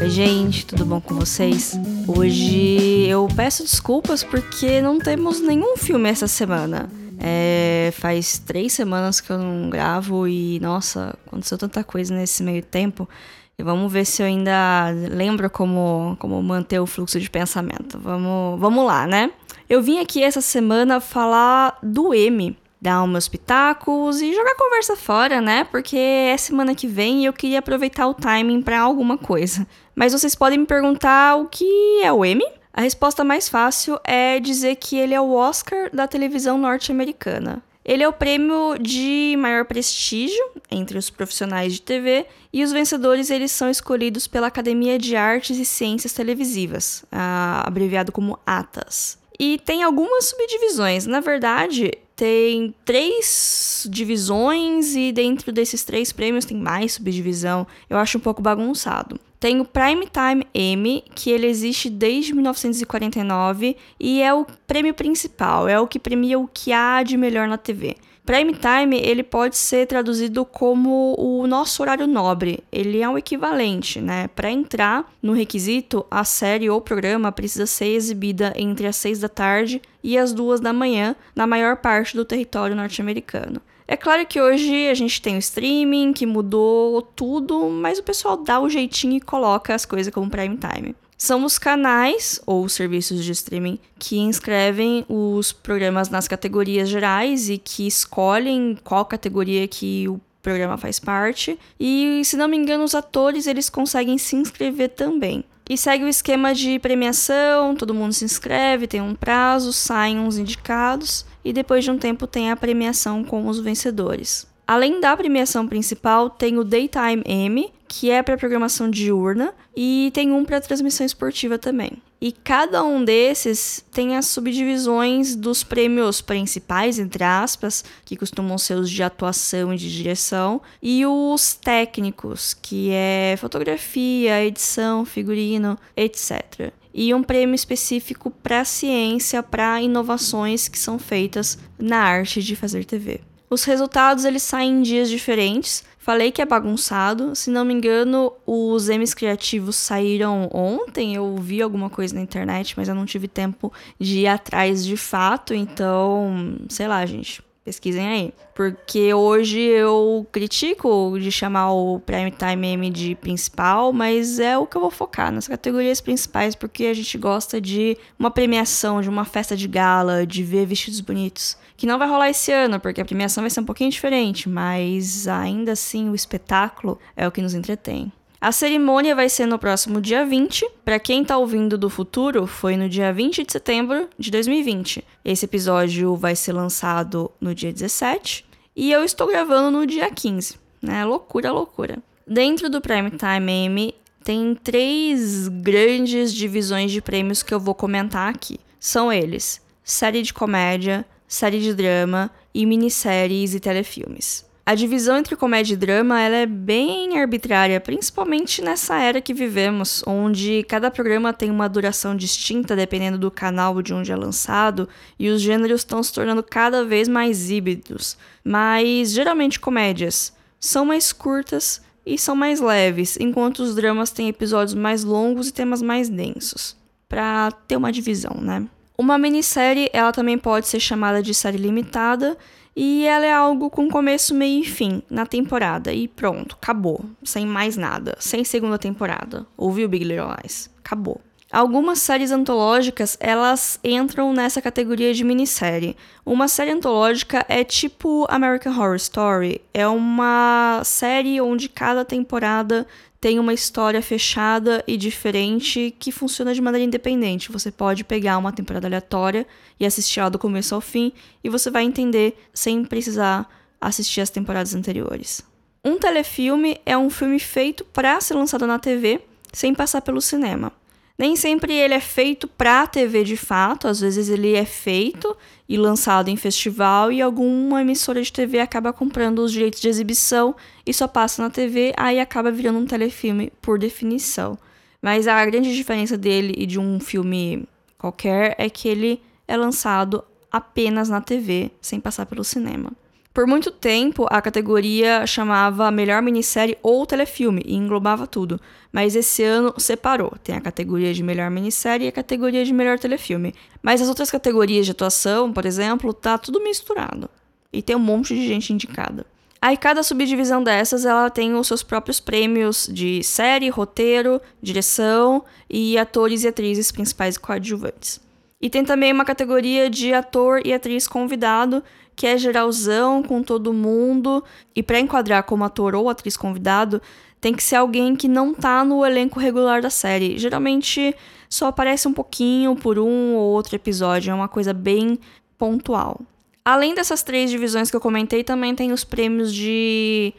Oi, gente, tudo bom com vocês? Hoje eu peço desculpas porque não temos nenhum filme essa semana. É, faz três semanas que eu não gravo e, nossa, aconteceu tanta coisa nesse meio tempo. E vamos ver se eu ainda lembro como, como manter o fluxo de pensamento. Vamos, vamos lá, né? Eu vim aqui essa semana falar do M, dar umas pitacos e jogar conversa fora, né? Porque é semana que vem e eu queria aproveitar o timing para alguma coisa. Mas vocês podem me perguntar o que é o Emmy? A resposta mais fácil é dizer que ele é o Oscar da televisão norte-americana. Ele é o prêmio de maior prestígio entre os profissionais de TV e os vencedores eles são escolhidos pela Academia de Artes e Ciências Televisivas, abreviado como ATAS. E tem algumas subdivisões. Na verdade, tem três divisões e dentro desses três prêmios tem mais subdivisão. Eu acho um pouco bagunçado. Tem o Primetime Emmy, que ele existe desde 1949 e é o prêmio principal, é o que premia o que há de melhor na TV. Prime time, ele pode ser traduzido como o nosso horário nobre. Ele é um equivalente, né? Para entrar no requisito, a série ou programa precisa ser exibida entre as 6 da tarde e as 2 da manhã na maior parte do território norte-americano. É claro que hoje a gente tem o streaming que mudou tudo, mas o pessoal dá o jeitinho e coloca as coisas como prime time são os canais ou serviços de streaming que inscrevem os programas nas categorias gerais e que escolhem qual categoria que o programa faz parte. E, se não me engano, os atores eles conseguem se inscrever também. E segue o esquema de premiação, todo mundo se inscreve, tem um prazo, saem uns indicados e depois de um tempo tem a premiação com os vencedores. Além da premiação principal, tem o Daytime Emmy, que é para programação diurna, e tem um para transmissão esportiva também. E cada um desses tem as subdivisões dos prêmios principais, entre aspas, que costumam ser os de atuação e de direção, e os técnicos, que é fotografia, edição, figurino, etc e um prêmio específico para ciência, para inovações que são feitas na arte de fazer TV. Os resultados eles saem em dias diferentes. Falei que é bagunçado. Se não me engano, os M's criativos saíram ontem. Eu vi alguma coisa na internet, mas eu não tive tempo de ir atrás de fato. Então, sei lá, gente. Pesquisem aí. Porque hoje eu critico de chamar o Prime Time M de principal, mas é o que eu vou focar nas categorias principais, porque a gente gosta de uma premiação, de uma festa de gala, de ver vestidos bonitos que não vai rolar esse ano, porque a premiação vai ser um pouquinho diferente, mas ainda assim o espetáculo é o que nos entretém. A cerimônia vai ser no próximo dia 20. Para quem tá ouvindo do futuro, foi no dia 20 de setembro de 2020. Esse episódio vai ser lançado no dia 17 e eu estou gravando no dia 15, né? Loucura, loucura. Dentro do Prime Time Emmy tem três grandes divisões de prêmios que eu vou comentar aqui. São eles: série de comédia, série de drama e minisséries e telefilmes. A divisão entre comédia e drama ela é bem arbitrária, principalmente nessa era que vivemos, onde cada programa tem uma duração distinta dependendo do canal de onde é lançado e os gêneros estão se tornando cada vez mais híbridos. Mas geralmente comédias são mais curtas e são mais leves, enquanto os dramas têm episódios mais longos e temas mais densos, para ter uma divisão, né? Uma minissérie, ela também pode ser chamada de série limitada, e ela é algo com começo, meio e fim na temporada. E pronto, acabou. Sem mais nada. Sem segunda temporada. Ouviu Big Little Lies? Acabou. Algumas séries antológicas, elas entram nessa categoria de minissérie. Uma série antológica é tipo American Horror Story. É uma série onde cada temporada tem uma história fechada e diferente que funciona de maneira independente. Você pode pegar uma temporada aleatória e assistir ela do começo ao fim e você vai entender sem precisar assistir as temporadas anteriores. Um telefilme é um filme feito para ser lançado na TV sem passar pelo cinema. Nem sempre ele é feito para TV de fato, às vezes ele é feito e lançado em festival e alguma emissora de TV acaba comprando os direitos de exibição e só passa na TV, aí acaba virando um telefilme por definição. Mas a grande diferença dele e de um filme qualquer é que ele é lançado apenas na TV, sem passar pelo cinema. Por muito tempo, a categoria chamava melhor minissérie ou telefilme e englobava tudo, mas esse ano separou. Tem a categoria de melhor minissérie e a categoria de melhor telefilme. Mas as outras categorias de atuação, por exemplo, tá tudo misturado. E tem um monte de gente indicada. Aí cada subdivisão dessas, ela tem os seus próprios prêmios de série, roteiro, direção e atores e atrizes principais e coadjuvantes. E tem também uma categoria de ator e atriz convidado, que é geralzão com todo mundo, e para enquadrar como ator ou atriz convidado, tem que ser alguém que não tá no elenco regular da série. Geralmente só aparece um pouquinho por um ou outro episódio, é uma coisa bem pontual. Além dessas três divisões que eu comentei, também tem os prêmios de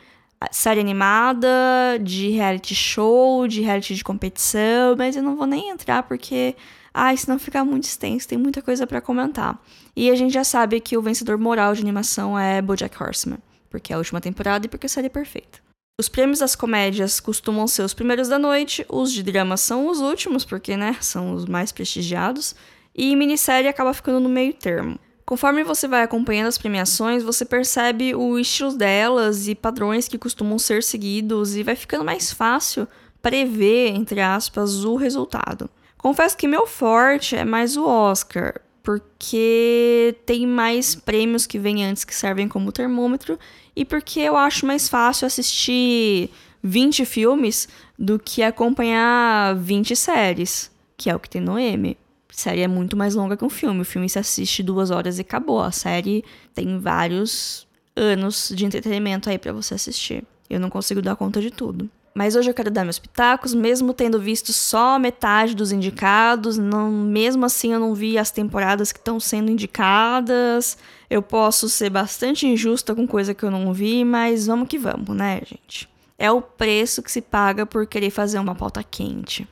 série animada, de reality show, de reality de competição, mas eu não vou nem entrar porque Ai, senão fica muito extenso, tem muita coisa para comentar. E a gente já sabe que o vencedor moral de animação é BoJack Horseman, porque é a última temporada e porque a série é perfeita. Os prêmios das comédias costumam ser os primeiros da noite, os de drama são os últimos, porque, né, são os mais prestigiados, e minissérie acaba ficando no meio termo. Conforme você vai acompanhando as premiações, você percebe o estilo delas e padrões que costumam ser seguidos e vai ficando mais fácil prever, entre aspas, o resultado. Confesso que meu forte é mais o Oscar, porque tem mais prêmios que vêm antes que servem como termômetro e porque eu acho mais fácil assistir 20 filmes do que acompanhar 20 séries, que é o que tem no M. A série é muito mais longa que um filme. O filme se assiste duas horas e acabou. A série tem vários anos de entretenimento aí para você assistir. Eu não consigo dar conta de tudo. Mas hoje eu quero dar meus pitacos, mesmo tendo visto só metade dos indicados, não, mesmo assim eu não vi as temporadas que estão sendo indicadas. Eu posso ser bastante injusta com coisa que eu não vi, mas vamos que vamos, né, gente? É o preço que se paga por querer fazer uma pauta quente.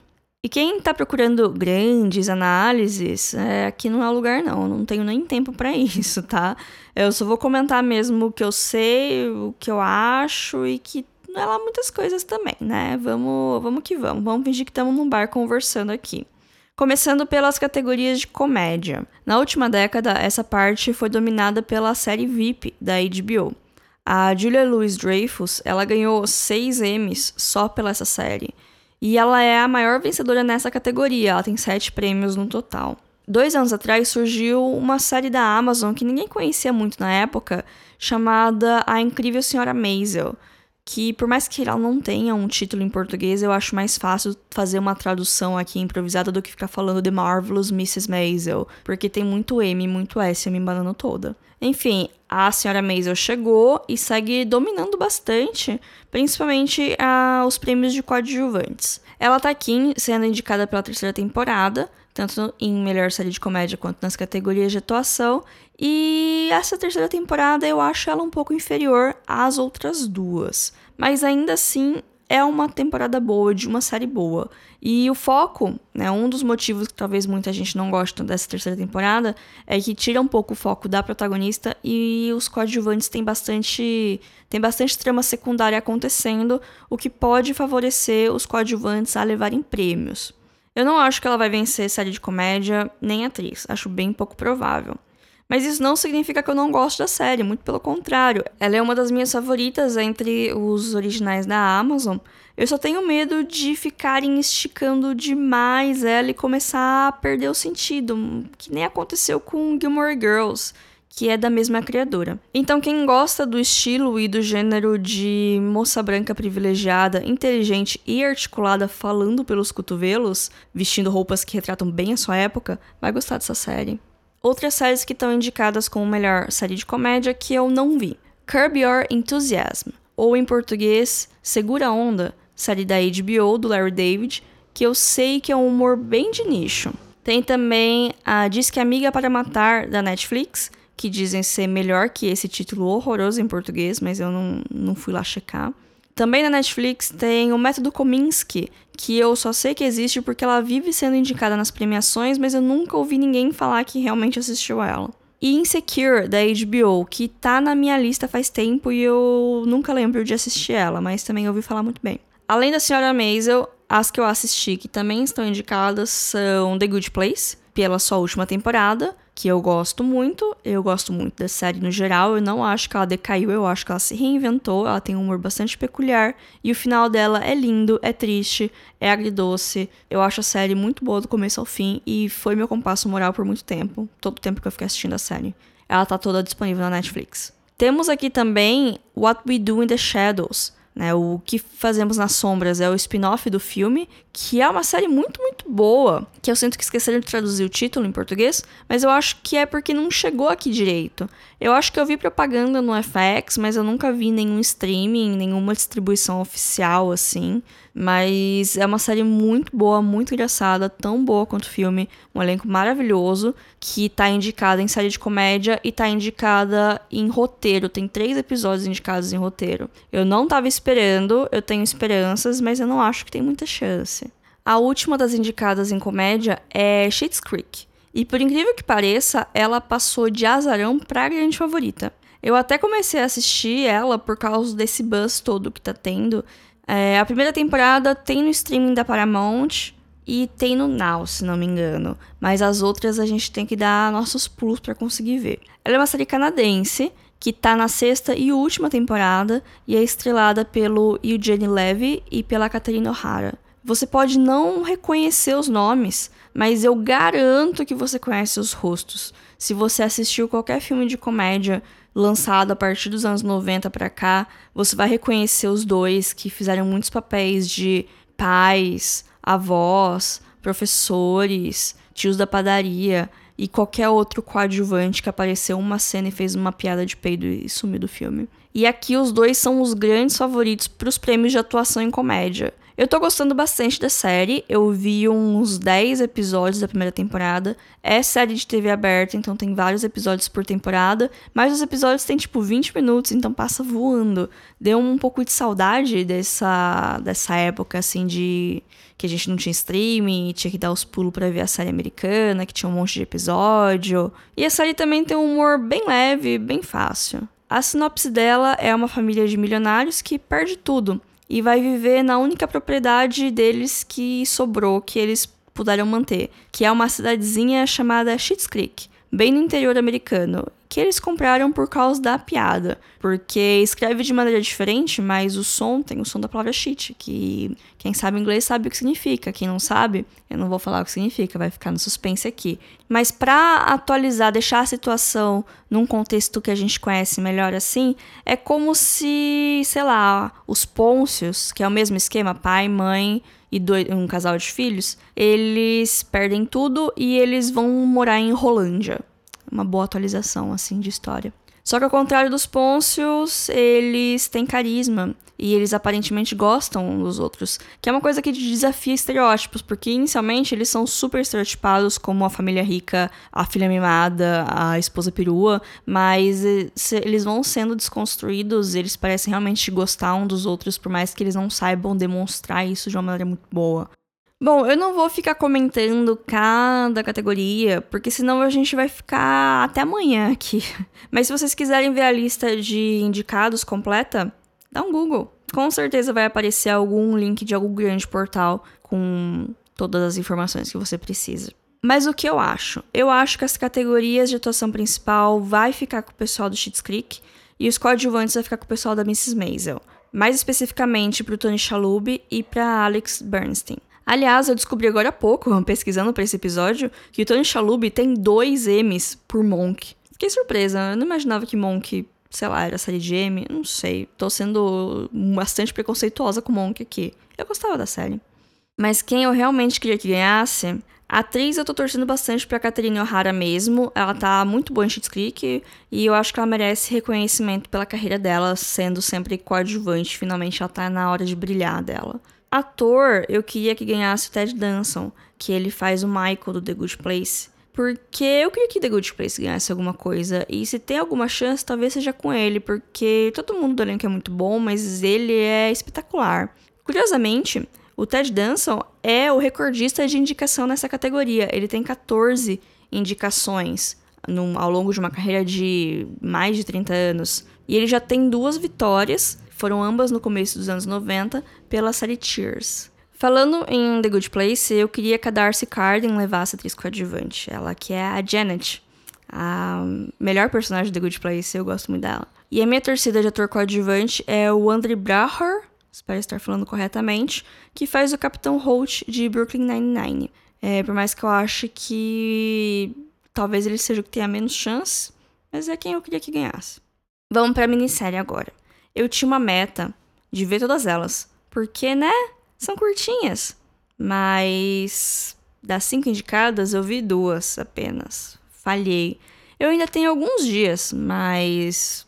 E quem tá procurando grandes análises, é, aqui não é o lugar não, eu não tenho nem tempo para isso, tá? Eu só vou comentar mesmo o que eu sei, o que eu acho e que não é lá muitas coisas também, né? Vamos, vamos que vamos. Vamos fingir que estamos num bar conversando aqui. Começando pelas categorias de comédia. Na última década, essa parte foi dominada pela série VIP da HBO. A Julia Louis-Dreyfus, ela ganhou seis Emmys só pela essa série. E ela é a maior vencedora nessa categoria, ela tem sete prêmios no total. Dois anos atrás surgiu uma série da Amazon que ninguém conhecia muito na época, chamada A Incrível Senhora Maisel que por mais que ela não tenha um título em português, eu acho mais fácil fazer uma tradução aqui improvisada do que ficar falando The Marvelous Mrs. Maisel, porque tem muito M, muito S, me embanando toda. Enfim, a senhora Maisel chegou e segue dominando bastante, principalmente ah, os prêmios de coadjuvantes. Ela tá aqui sendo indicada pela terceira temporada, tanto em melhor série de comédia quanto nas categorias de atuação. E essa terceira temporada eu acho ela um pouco inferior às outras duas, mas ainda assim é uma temporada boa, de uma série boa. E o foco, né, um dos motivos que talvez muita gente não goste dessa terceira temporada é que tira um pouco o foco da protagonista e os coadjuvantes têm bastante tem bastante trama secundária acontecendo, o que pode favorecer os coadjuvantes a levarem prêmios. Eu não acho que ela vai vencer série de comédia nem atriz, acho bem pouco provável. Mas isso não significa que eu não gosto da série, muito pelo contrário. Ela é uma das minhas favoritas entre os originais da Amazon. Eu só tenho medo de ficarem esticando demais ela e começar a perder o sentido, que nem aconteceu com Gilmore Girls que é da mesma criadora. Então, quem gosta do estilo e do gênero de moça branca privilegiada, inteligente e articulada falando pelos cotovelos, vestindo roupas que retratam bem a sua época, vai gostar dessa série. Outras séries que estão indicadas como melhor série de comédia que eu não vi: Curb Your Enthusiasm, ou em português, Segura Onda, série da HBO do Larry David, que eu sei que é um humor bem de nicho. Tem também a Diz que Amiga para Matar da Netflix, que dizem ser melhor que esse título horroroso em português, mas eu não, não fui lá checar. Também na Netflix tem o Método Kominsky, que eu só sei que existe porque ela vive sendo indicada nas premiações, mas eu nunca ouvi ninguém falar que realmente assistiu a ela. E Insecure, da HBO, que tá na minha lista faz tempo e eu nunca lembro de assistir ela, mas também ouvi falar muito bem. Além da Senhora Maisel, as que eu assisti que também estão indicadas são The Good Place, pela sua última temporada, que eu gosto muito. Eu gosto muito da série no geral. Eu não acho que ela decaiu, eu acho que ela se reinventou. Ela tem um humor bastante peculiar. E o final dela é lindo, é triste, é agridoce. Eu acho a série muito boa do começo ao fim. E foi meu compasso moral por muito tempo. Todo o tempo que eu fiquei assistindo a série. Ela tá toda disponível na Netflix. Temos aqui também What We Do in the Shadows né? O que fazemos nas sombras é o spin-off do filme, que é uma série muito, muito boa. Que eu sinto que esqueceram de traduzir o título em português, mas eu acho que é porque não chegou aqui direito. Eu acho que eu vi propaganda no FX, mas eu nunca vi nenhum streaming, nenhuma distribuição oficial assim. Mas é uma série muito boa, muito engraçada, tão boa quanto o filme. Um elenco maravilhoso, que tá indicada em série de comédia e tá indicada em roteiro. Tem três episódios indicados em roteiro. Eu não tava esperando, eu tenho esperanças, mas eu não acho que tem muita chance. A última das indicadas em comédia é Schitt's Creek. E por incrível que pareça, ela passou de azarão pra grande favorita. Eu até comecei a assistir ela por causa desse buzz todo que tá tendo é, a primeira temporada tem no streaming da Paramount e tem no Now, se não me engano. Mas as outras a gente tem que dar nossos pulos para conseguir ver. Ela é uma série canadense que tá na sexta e última temporada e é estrelada pelo Eugene Levy e pela Catherine O'Hara. Você pode não reconhecer os nomes, mas eu garanto que você conhece os rostos. Se você assistiu qualquer filme de comédia lançado a partir dos anos 90 para cá, você vai reconhecer os dois que fizeram muitos papéis de pais, avós, professores, tios da padaria e qualquer outro coadjuvante que apareceu uma cena e fez uma piada de peido e sumiu do filme. E aqui os dois são os grandes favoritos para os prêmios de atuação em comédia. Eu tô gostando bastante da série. Eu vi uns 10 episódios da primeira temporada. É série de TV aberta, então tem vários episódios por temporada. Mas os episódios têm tipo 20 minutos, então passa voando. Deu um pouco de saudade dessa, dessa época, assim, de. que a gente não tinha streaming, tinha que dar os pulos pra ver a série americana, que tinha um monte de episódio. E a série também tem um humor bem leve, bem fácil. A sinopse dela é uma família de milionários que perde tudo e vai viver na única propriedade deles que sobrou, que eles puderam manter, que é uma cidadezinha chamada Schitt's Creek, bem no interior americano, que eles compraram por causa da piada, porque escreve de maneira diferente, mas o som tem o som da palavra shit, que quem sabe inglês sabe o que significa, quem não sabe, eu não vou falar o que significa, vai ficar no suspense aqui. Mas para atualizar, deixar a situação num contexto que a gente conhece melhor assim, é como se, sei lá, os Pôncios, que é o mesmo esquema, pai, mãe, e dois, um casal de filhos, eles perdem tudo e eles vão morar em Rolândia uma boa atualização assim de história. Só que ao contrário dos Pôncios, eles têm carisma e eles aparentemente gostam um dos outros, que é uma coisa que desafia estereótipos, porque inicialmente eles são super estereotipados como a família rica, a filha mimada, a esposa perua, mas eh, eles vão sendo desconstruídos, eles parecem realmente gostar um dos outros, por mais que eles não saibam demonstrar isso de uma maneira muito boa. Bom, eu não vou ficar comentando cada categoria, porque senão a gente vai ficar até amanhã aqui. Mas se vocês quiserem ver a lista de indicados completa, dá um Google. Com certeza vai aparecer algum link de algum grande portal com todas as informações que você precisa. Mas o que eu acho? Eu acho que as categorias de atuação principal vai ficar com o pessoal do Schitt's Creek e os coadjuvantes vai ficar com o pessoal da Mrs. Maisel. Mais especificamente para o Tony Shalhoub e para Alex Bernstein. Aliás, eu descobri agora há pouco, pesquisando para esse episódio, que o Tony Shalhoub tem dois M's por Monk. Fiquei surpresa, eu não imaginava que Monk, sei lá, era série de M, não sei. Tô sendo bastante preconceituosa com Monk aqui. Eu gostava da série. Mas quem eu realmente queria que ganhasse, a atriz eu tô torcendo bastante pra Catherine O'Hara mesmo. Ela tá muito boa em Schitt's Creek e eu acho que ela merece reconhecimento pela carreira dela, sendo sempre coadjuvante. Finalmente ela tá na hora de brilhar dela. Ator, eu queria que ganhasse o Ted Danson, que ele faz o Michael do The Good Place. Porque eu queria que The Good Place ganhasse alguma coisa. E se tem alguma chance, talvez seja com ele. Porque todo mundo do elenco é muito bom, mas ele é espetacular. Curiosamente, o Ted Danson é o recordista de indicação nessa categoria. Ele tem 14 indicações num, ao longo de uma carreira de mais de 30 anos. E ele já tem duas vitórias foram ambas no começo dos anos 90 pela série Cheers. Falando em The Good Place, eu queria que a Darcy Carden levasse a atriz coadjuvante, ela que é a Janet. A melhor personagem de The Good Place, eu gosto muito dela. E a minha torcida de ator coadjuvante é o Andre Bracher, espero estar falando corretamente, que faz o Capitão Holt de Brooklyn Nine-Nine. É, por mais que eu ache que talvez ele seja o que tenha menos chance, mas é quem eu queria que ganhasse. Vamos pra minissérie agora. Eu tinha uma meta de ver todas elas, porque, né, são curtinhas. Mas das cinco indicadas, eu vi duas apenas. Falhei. Eu ainda tenho alguns dias, mas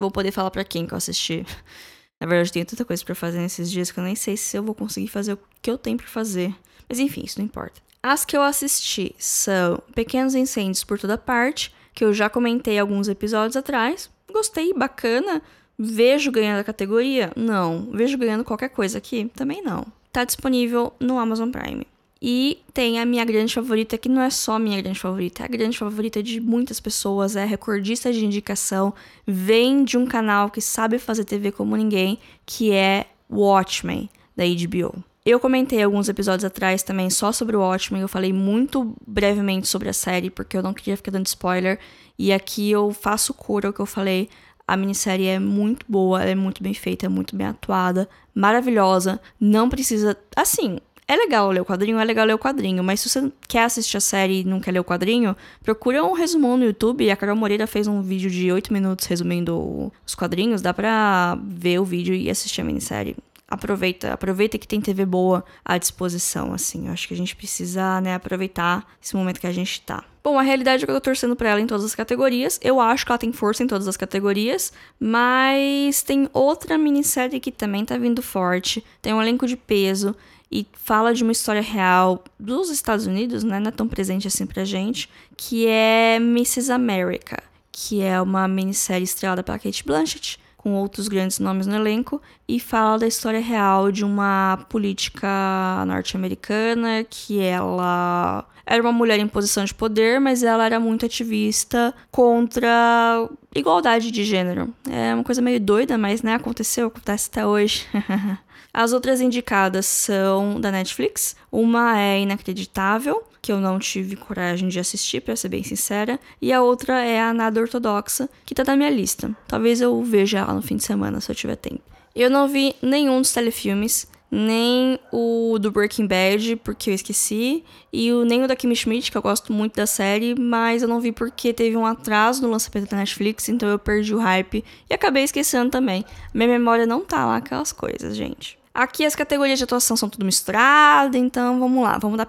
vou poder falar para quem que eu assisti. Na verdade, eu tenho tanta coisa para fazer nesses dias que eu nem sei se eu vou conseguir fazer o que eu tenho para fazer. Mas enfim, isso não importa. As que eu assisti são Pequenos Incêndios por Toda Parte, que eu já comentei alguns episódios atrás. Gostei, bacana. Vejo ganhando a categoria? Não. Vejo ganhando qualquer coisa aqui? Também não. Tá disponível no Amazon Prime. E tem a minha grande favorita, que não é só minha grande favorita, é a grande favorita de muitas pessoas, é recordista de indicação, vem de um canal que sabe fazer TV como ninguém, que é Watchmen, da HBO. Eu comentei alguns episódios atrás também só sobre o Watchmen, eu falei muito brevemente sobre a série, porque eu não queria ficar dando spoiler, e aqui eu faço cura o que eu falei. A minissérie é muito boa, é muito bem feita, é muito bem atuada, maravilhosa, não precisa. Assim, é legal ler o quadrinho, é legal ler o quadrinho, mas se você quer assistir a série e não quer ler o quadrinho, procura um resumão no YouTube. A Carol Moreira fez um vídeo de 8 minutos resumindo os quadrinhos. Dá pra ver o vídeo e assistir a minissérie. Aproveita, aproveita que tem TV boa à disposição, assim. Eu acho que a gente precisa, né, aproveitar esse momento que a gente tá. Bom, a realidade é que eu tô torcendo pra ela em todas as categorias. Eu acho que ela tem força em todas as categorias, mas tem outra minissérie que também tá vindo forte. Tem um elenco de peso e fala de uma história real dos Estados Unidos, né? Não é tão presente assim pra gente, que é Mrs. America, que é uma minissérie estrelada pela Kate Blanchett, com outros grandes nomes no elenco, e fala da história real de uma política norte-americana que ela era uma mulher em posição de poder, mas ela era muito ativista contra igualdade de gênero. É uma coisa meio doida, mas né, aconteceu, acontece até hoje. As outras indicadas são da Netflix. Uma é Inacreditável, que eu não tive coragem de assistir, para ser bem sincera, e a outra é a Nada Ortodoxa, que tá na minha lista. Talvez eu veja ela no fim de semana, se eu tiver tempo. Eu não vi nenhum dos telefilmes, nem o do Breaking Bad, porque eu esqueci, e o, nem o da Kimi Schmidt, que eu gosto muito da série, mas eu não vi porque teve um atraso no lançamento da Netflix, então eu perdi o hype e acabei esquecendo também. Minha memória não tá lá aquelas coisas, gente. Aqui as categorias de atuação são tudo misturado, então vamos lá, vamos dar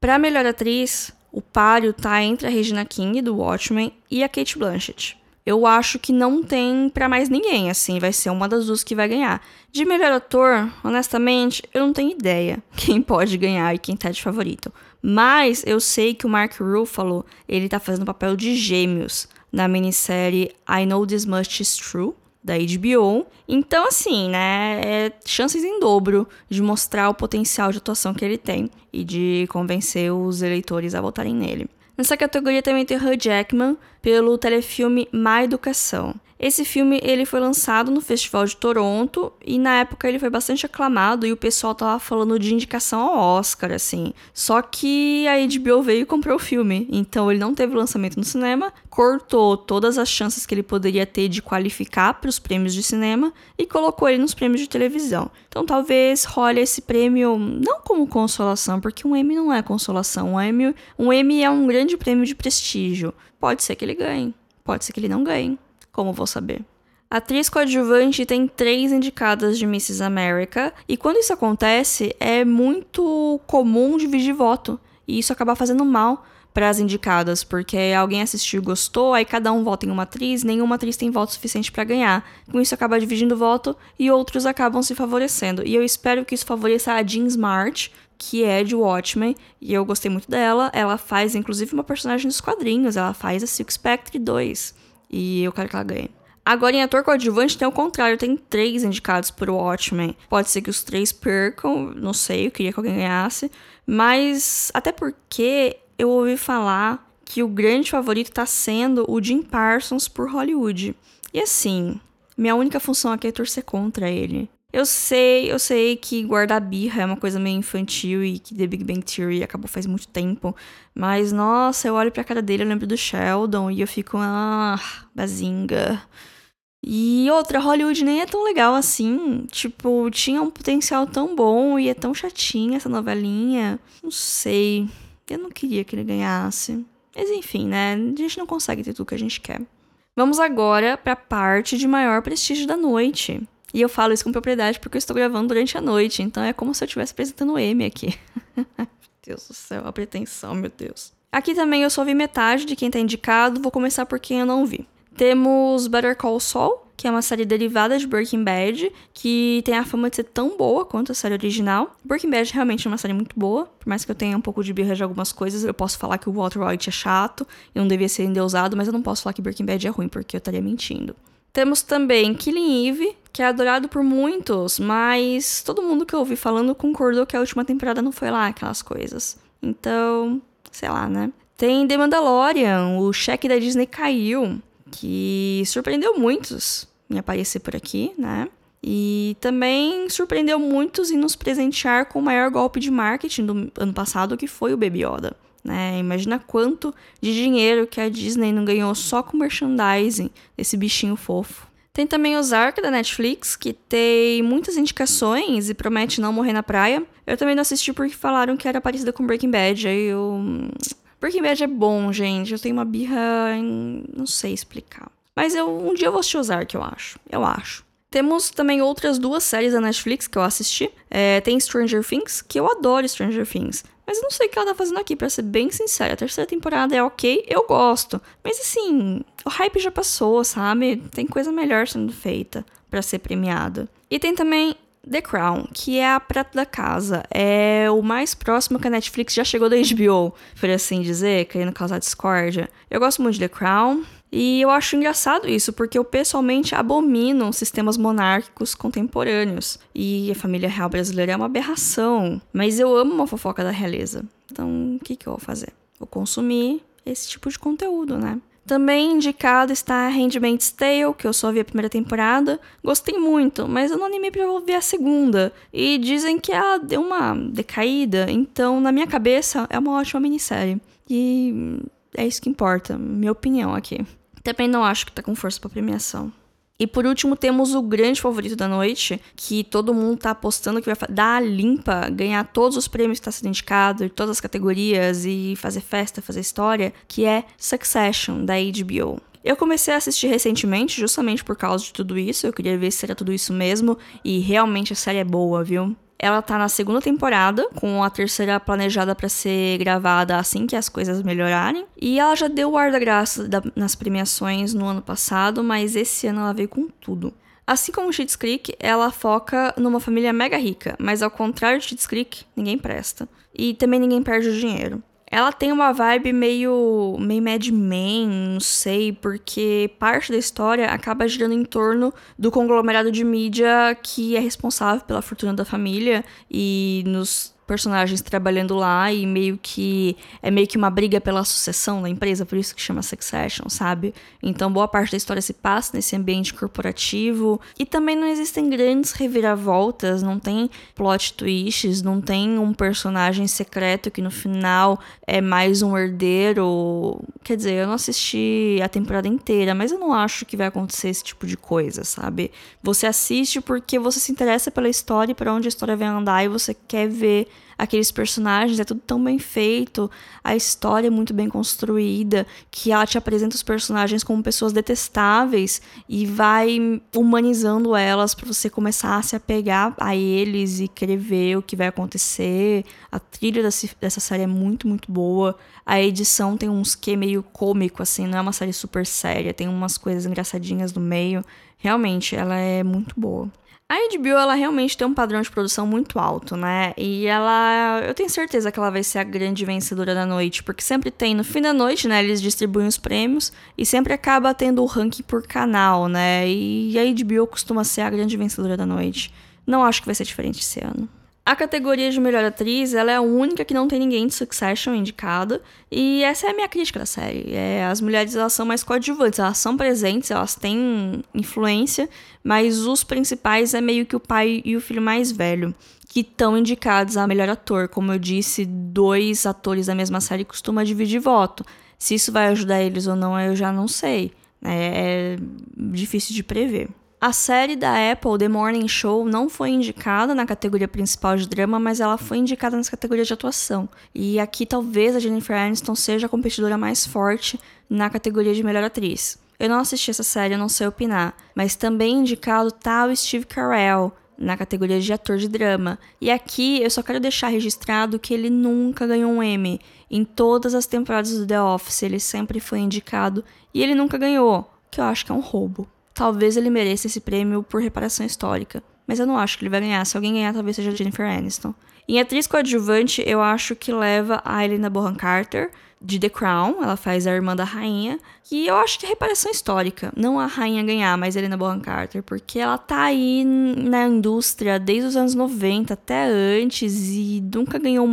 Pra melhor atriz, o páreo tá entre a Regina King, do Watchmen, e a Kate Blanchett eu acho que não tem para mais ninguém, assim, vai ser uma das duas que vai ganhar. De melhor ator, honestamente, eu não tenho ideia quem pode ganhar e quem tá de favorito. Mas eu sei que o Mark Ruffalo, ele tá fazendo o papel de gêmeos na minissérie I Know This Much Is True, da HBO. Então, assim, né, é chances em dobro de mostrar o potencial de atuação que ele tem e de convencer os eleitores a votarem nele. Nessa categoria também tem Hugh Jackman pelo telefilme Má Educação. Esse filme ele foi lançado no Festival de Toronto e na época ele foi bastante aclamado e o pessoal tava falando de indicação ao Oscar, assim. Só que a HBO veio e comprou o filme, então ele não teve lançamento no cinema, cortou todas as chances que ele poderia ter de qualificar para os prêmios de cinema e colocou ele nos prêmios de televisão. Então talvez role esse prêmio não como consolação, porque um Emmy não é consolação, um Emmy, um Emmy é um grande prêmio de prestígio. Pode ser que ele ganhe, pode ser que ele não ganhe. Como vou saber? A atriz coadjuvante tem três indicadas de Mrs. America, e quando isso acontece, é muito comum dividir voto, e isso acaba fazendo mal para as indicadas, porque alguém assistiu e gostou, aí cada um vota em uma atriz, nenhuma atriz tem voto suficiente para ganhar. Com isso acaba dividindo voto e outros acabam se favorecendo. E eu espero que isso favoreça a Jean Smart, que é de Watchmen, e eu gostei muito dela. Ela faz inclusive uma personagem dos quadrinhos, ela faz a Silk Spectre 2. E eu quero que ela ganhe. Agora, em ator coadjuvante, tem o contrário, tem três indicados por Watchmen. Pode ser que os três percam, não sei, eu queria que alguém ganhasse. Mas, até porque eu ouvi falar que o grande favorito tá sendo o Jim Parsons por Hollywood. E assim, minha única função aqui é torcer contra ele. Eu sei, eu sei que guardar birra é uma coisa meio infantil e que The Big Bang Theory acabou faz muito tempo. Mas, nossa, eu olho pra cara dele, eu lembro do Sheldon e eu fico, ah, bazinga. E outra, Hollywood nem é tão legal assim. Tipo, tinha um potencial tão bom e é tão chatinha essa novelinha. Não sei. Eu não queria que ele ganhasse. Mas enfim, né? A gente não consegue ter tudo que a gente quer. Vamos agora para a parte de maior prestígio da noite. E eu falo isso com propriedade porque eu estou gravando durante a noite, então é como se eu estivesse apresentando o M aqui. meu Deus do céu, a pretensão, meu Deus. Aqui também eu só vi metade de quem tá indicado, vou começar por quem eu não vi. Temos Better Call Saul, que é uma série derivada de Breaking Bad, que tem a fama de ser tão boa quanto a série original. Breaking Bad realmente é uma série muito boa, por mais que eu tenha um pouco de birra de algumas coisas, eu posso falar que o Walter White é chato e não devia ser endeusado, mas eu não posso falar que Breaking Bad é ruim, porque eu estaria mentindo. Temos também Killing Eve, que é adorado por muitos, mas todo mundo que eu ouvi falando concordou que a última temporada não foi lá aquelas coisas. Então, sei lá, né? Tem The Mandalorian, o cheque da Disney caiu, que surpreendeu muitos em aparecer por aqui, né? E também surpreendeu muitos em nos presentear com o maior golpe de marketing do ano passado, que foi o Baby Yoda. Né? Imagina quanto de dinheiro que a Disney não ganhou só com merchandising desse bichinho fofo. Tem também o Zark da Netflix, que tem muitas indicações e promete não morrer na praia. Eu também não assisti porque falaram que era parecida com Breaking Bad. Aí eu. Breaking Bad é bom, gente. Eu tenho uma birra em. não sei explicar. Mas eu um dia eu vou assistir o Zark, eu acho. Eu acho. Temos também outras duas séries da Netflix que eu assisti. É, tem Stranger Things, que eu adoro Stranger Things. Mas eu não sei o que ela tá fazendo aqui, pra ser bem sincera. A terceira temporada é ok, eu gosto. Mas assim, o hype já passou, sabe? Tem coisa melhor sendo feita para ser premiada. E tem também The Crown, que é a prata da casa. É o mais próximo que a Netflix já chegou da HBO, por assim dizer, querendo causar discórdia. Eu gosto muito de The Crown. E eu acho engraçado isso, porque eu pessoalmente abomino sistemas monárquicos contemporâneos. E a família real brasileira é uma aberração. Mas eu amo uma fofoca da realeza. Então, o que, que eu vou fazer? Vou consumir esse tipo de conteúdo, né? Também indicado está Handmaid's Tale, que eu só vi a primeira temporada. Gostei muito, mas eu não animei pra ver a segunda. E dizem que ela deu uma decaída, então na minha cabeça é uma ótima minissérie. E é isso que importa, minha opinião aqui. Também não acho que tá com força pra premiação. E por último, temos o grande favorito da noite, que todo mundo tá apostando que vai dar a limpa, ganhar todos os prêmios que tá sendo indicado, todas as categorias e fazer festa, fazer história, que é Succession, da HBO. Eu comecei a assistir recentemente, justamente por causa de tudo isso. Eu queria ver se era tudo isso mesmo. E realmente a série é boa, viu? Ela tá na segunda temporada, com a terceira planejada para ser gravada assim que as coisas melhorarem. E ela já deu o ar da graça da, nas premiações no ano passado, mas esse ano ela veio com tudo. Assim como Schitt's Creek, ela foca numa família mega rica, mas ao contrário de Schitt's Creek, ninguém presta. E também ninguém perde o dinheiro. Ela tem uma vibe meio, meio Mad Men, não sei, porque parte da história acaba girando em torno do conglomerado de mídia que é responsável pela fortuna da família e nos personagens trabalhando lá e meio que é meio que uma briga pela sucessão da empresa, por isso que chama Succession, sabe? Então boa parte da história se passa nesse ambiente corporativo e também não existem grandes reviravoltas, não tem plot twists, não tem um personagem secreto que no final é mais um herdeiro. Quer dizer, eu não assisti a temporada inteira, mas eu não acho que vai acontecer esse tipo de coisa, sabe? Você assiste porque você se interessa pela história e para onde a história vai andar e você quer ver aqueles personagens, é tudo tão bem feito, a história é muito bem construída, que ela te apresenta os personagens como pessoas detestáveis e vai humanizando elas para você começar a se apegar a eles e querer ver o que vai acontecer. A trilha dessa série é muito, muito boa. A edição tem uns que meio cômico, assim, não é uma série super séria, tem umas coisas engraçadinhas no meio. Realmente, ela é muito boa. A HBO, ela realmente tem um padrão de produção muito alto, né? E ela. Eu tenho certeza que ela vai ser a grande vencedora da noite, porque sempre tem, no fim da noite, né? Eles distribuem os prêmios e sempre acaba tendo o ranking por canal, né? E a HBO costuma ser a grande vencedora da noite. Não acho que vai ser diferente esse ano. A categoria de melhor atriz, ela é a única que não tem ninguém de Succession indicado. E essa é a minha crítica da série. É, as mulheres, elas são mais coadjuvantes, elas são presentes, elas têm influência, mas os principais é meio que o pai e o filho mais velho, que estão indicados a melhor ator. Como eu disse, dois atores da mesma série costumam dividir voto. Se isso vai ajudar eles ou não, eu já não sei. É, é difícil de prever. A série da Apple, The Morning Show, não foi indicada na categoria principal de drama, mas ela foi indicada nas categorias de atuação. E aqui talvez a Jennifer Aniston seja a competidora mais forte na categoria de melhor atriz. Eu não assisti essa série, eu não sei opinar, mas também indicado tá o Steve Carell na categoria de ator de drama. E aqui eu só quero deixar registrado que ele nunca ganhou um Emmy. Em todas as temporadas do The Office, ele sempre foi indicado e ele nunca ganhou, que eu acho que é um roubo. Talvez ele mereça esse prêmio por reparação histórica, mas eu não acho que ele vai ganhar. Se alguém ganhar, talvez seja Jennifer Aniston. Em atriz coadjuvante, eu acho que leva a Helena Bonham Carter, de The Crown, ela faz a irmã da rainha, que eu acho que é reparação histórica, não a rainha ganhar, mas Helena Bonham Carter, porque ela tá aí na indústria desde os anos 90 até antes e nunca ganhou,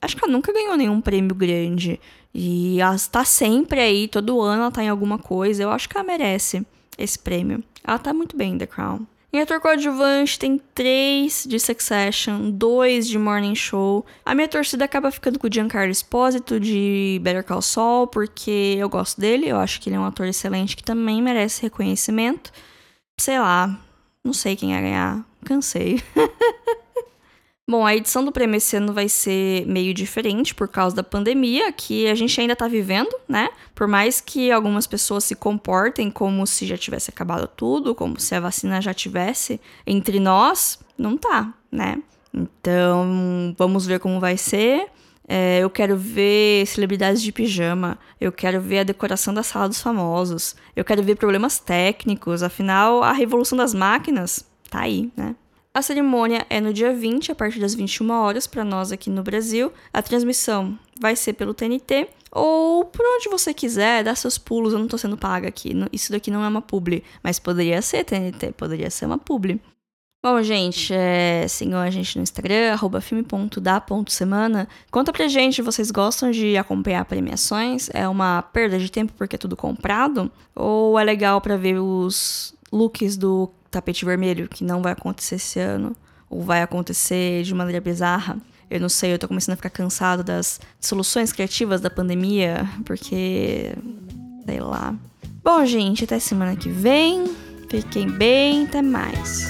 acho que ela nunca ganhou nenhum prêmio grande. E ela está sempre aí, todo ano ela tá em alguma coisa, eu acho que ela merece esse prêmio. Ela tá muito bem em The Crown. Em ator coadjuvante tem três de Succession, dois de Morning Show. A minha torcida acaba ficando com o Giancarlo Esposito de Better Call Saul, porque eu gosto dele, eu acho que ele é um ator excelente que também merece reconhecimento. Sei lá, não sei quem ia ganhar, cansei. Bom, a edição do prêmio esse ano vai ser meio diferente por causa da pandemia, que a gente ainda tá vivendo, né? Por mais que algumas pessoas se comportem como se já tivesse acabado tudo, como se a vacina já tivesse entre nós, não tá, né? Então, vamos ver como vai ser. É, eu quero ver celebridades de pijama. Eu quero ver a decoração da sala dos famosos. Eu quero ver problemas técnicos. Afinal, a revolução das máquinas tá aí, né? A cerimônia é no dia 20, a partir das 21 horas, para nós aqui no Brasil. A transmissão vai ser pelo TNT ou por onde você quiser, dá seus pulos. Eu não tô sendo paga aqui. Isso daqui não é uma publi, mas poderia ser TNT, poderia ser uma publi. Bom, gente, é, sigam a gente no Instagram, arroba filme.da.semana. Conta pra gente, vocês gostam de acompanhar premiações? É uma perda de tempo porque é tudo comprado? Ou é legal para ver os looks do tapete vermelho, que não vai acontecer esse ano, ou vai acontecer de maneira bizarra. Eu não sei, eu tô começando a ficar cansado das soluções criativas da pandemia, porque. sei lá. Bom, gente, até semana que vem. Fiquem bem, até mais.